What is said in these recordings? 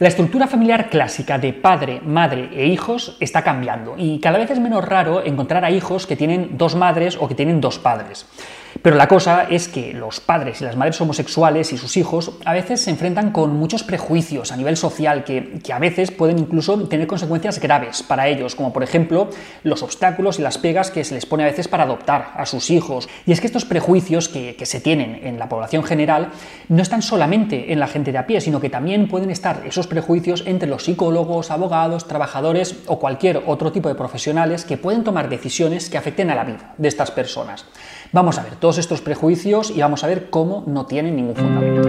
La estructura familiar clásica de padre, madre e hijos está cambiando y cada vez es menos raro encontrar a hijos que tienen dos madres o que tienen dos padres. Pero la cosa es que los padres y las madres homosexuales y sus hijos a veces se enfrentan con muchos prejuicios a nivel social que, a veces pueden incluso tener consecuencias graves para ellos, como por ejemplo los obstáculos y las pegas que se les pone a veces para adoptar a sus hijos. Y es que estos prejuicios que, que se tienen en la población general no están solamente en la gente de a pie, sino que también pueden estar esos prejuicios entre los psicólogos, abogados, trabajadores o cualquier otro tipo de profesionales que pueden tomar decisiones que afecten a la vida de estas personas. Vamos a ver todos estos prejuicios y vamos a ver cómo no tienen ningún fundamento.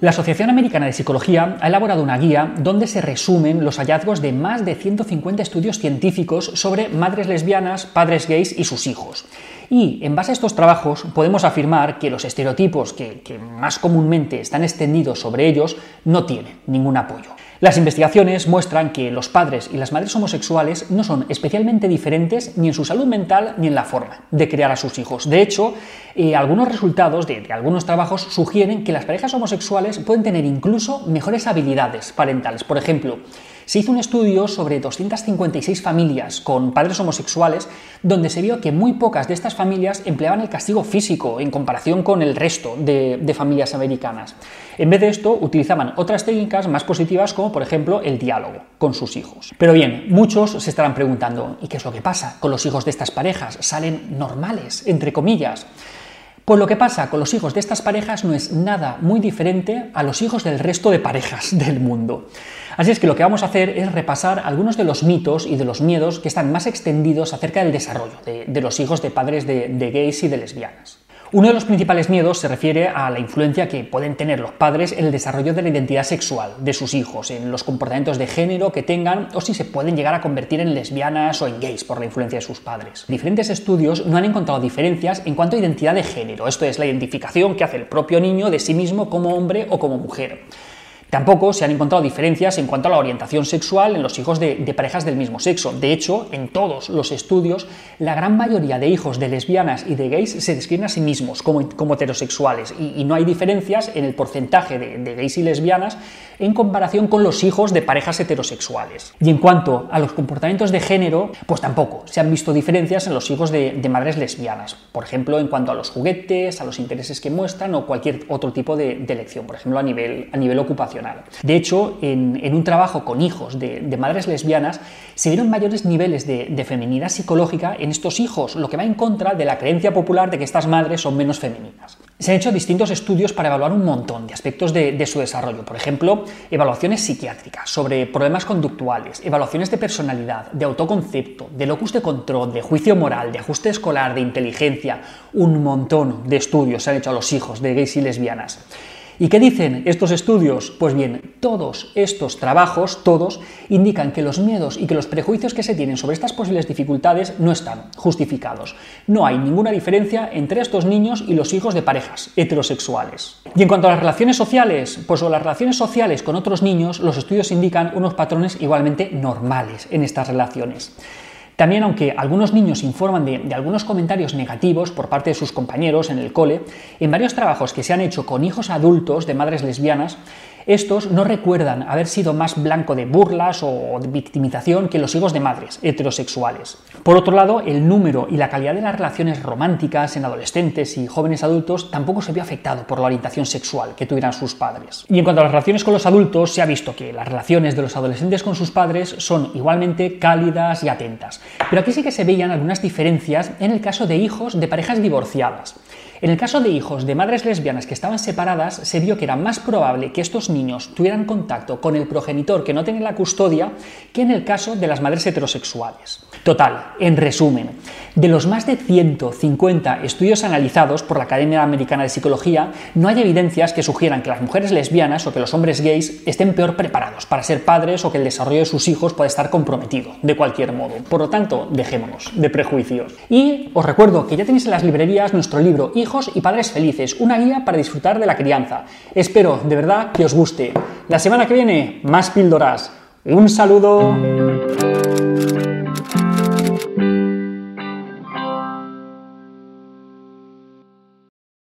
La Asociación Americana de Psicología ha elaborado una guía donde se resumen los hallazgos de más de 150 estudios científicos sobre madres lesbianas, padres gays y sus hijos. Y en base a estos trabajos podemos afirmar que los estereotipos que, que más comúnmente están extendidos sobre ellos no tienen ningún apoyo. Las investigaciones muestran que los padres y las madres homosexuales no son especialmente diferentes ni en su salud mental ni en la forma de criar a sus hijos. De hecho, eh, algunos resultados de, algunos trabajos sugieren que las parejas homosexuales pueden tener incluso mejores habilidades parentales. Por ejemplo, se hizo un estudio sobre 256 familias con padres homosexuales donde se vio que muy pocas de estas familias empleaban el castigo físico en comparación con el resto de, familias americanas. En vez de esto, utilizaban otras técnicas más positivas como por ejemplo el diálogo con sus hijos. Pero bien, muchos se estarán preguntando, ¿y qué es lo que pasa con los hijos de estas parejas? ¿Salen normales, entre comillas? Pues lo que pasa con los hijos de estas parejas no es nada muy diferente a los hijos del resto de parejas del mundo. Así es que lo que vamos a hacer es repasar algunos de los mitos y de los miedos que están más extendidos acerca del desarrollo de, los hijos de padres de gays y de lesbianas. Uno de los principales miedos se refiere a la influencia que pueden tener los padres en el desarrollo de la identidad sexual de sus hijos, en los comportamientos de género que tengan o si se pueden llegar a convertir en lesbianas o en gays por la influencia de sus padres. Diferentes estudios no han encontrado diferencias en cuanto a identidad de género, esto es la identificación que hace el propio niño de sí mismo como hombre o como mujer. Tampoco se han encontrado diferencias en cuanto a la orientación sexual en los hijos de, parejas del mismo sexo. De hecho, en todos los estudios, la gran mayoría de hijos de lesbianas y de gays se describen a sí mismos como, heterosexuales y, no hay diferencias en el porcentaje de, gays y lesbianas en comparación con los hijos de parejas heterosexuales. Y en cuanto a los comportamientos de género, pues tampoco se han visto diferencias en los hijos de, madres lesbianas. Por ejemplo, en cuanto a los juguetes, a los intereses que muestran o cualquier otro tipo de, elección, por ejemplo, a nivel, a nivel ocupacional. De hecho, en, un trabajo con hijos de, madres lesbianas, se vieron mayores niveles de, feminidad psicológica en estos hijos, lo que va en contra de la creencia popular de que estas madres son menos femeninas. Se han hecho distintos estudios para evaluar un montón de aspectos de, su desarrollo, por ejemplo, evaluaciones psiquiátricas sobre problemas conductuales, evaluaciones de personalidad, de autoconcepto, de locus de control, de juicio moral, de ajuste escolar, de inteligencia, un montón de estudios se han hecho a los hijos de gays y lesbianas. ¿Y qué dicen estos estudios? Pues bien, todos estos trabajos, todos, indican que los miedos y que los prejuicios que se tienen sobre estas posibles dificultades no están justificados. No hay ninguna diferencia entre estos niños y los hijos de parejas heterosexuales. Y en cuanto a las relaciones sociales, pues o las relaciones sociales con otros niños, los estudios indican unos patrones igualmente normales en estas relaciones. También, aunque algunos niños informan de, algunos comentarios negativos por parte de sus compañeros en el cole, en varios trabajos que se han hecho con hijos adultos de madres lesbianas, estos no recuerdan haber sido más blanco de burlas o de victimización que los hijos de madres heterosexuales. Por otro lado, el número y la calidad de las relaciones románticas en adolescentes y jóvenes adultos tampoco se vio afectado por la orientación sexual que tuvieran sus padres. Y en cuanto a las relaciones con los adultos, se ha visto que las relaciones de los adolescentes con sus padres son igualmente cálidas y atentas. Pero aquí sí que se veían algunas diferencias en el caso de hijos de parejas divorciadas. En el caso de hijos de madres lesbianas que estaban separadas, se vio que era más probable que estos niños tuvieran contacto con el progenitor que no tenía la custodia que en el caso de las madres heterosexuales. Total, en resumen, de los más de 150 estudios analizados por la Academia Americana de Psicología, no hay evidencias que sugieran que las mujeres lesbianas o que los hombres gays estén peor preparados para ser padres o que el desarrollo de sus hijos pueda estar comprometido de cualquier modo. Por lo tanto, dejémonos de prejuicios. Y os recuerdo que ya tenéis en las librerías nuestro libro Hijos y padres felices, una guía para disfrutar de la crianza. Espero de verdad que os guste. La semana que viene, más píldoras. Un saludo.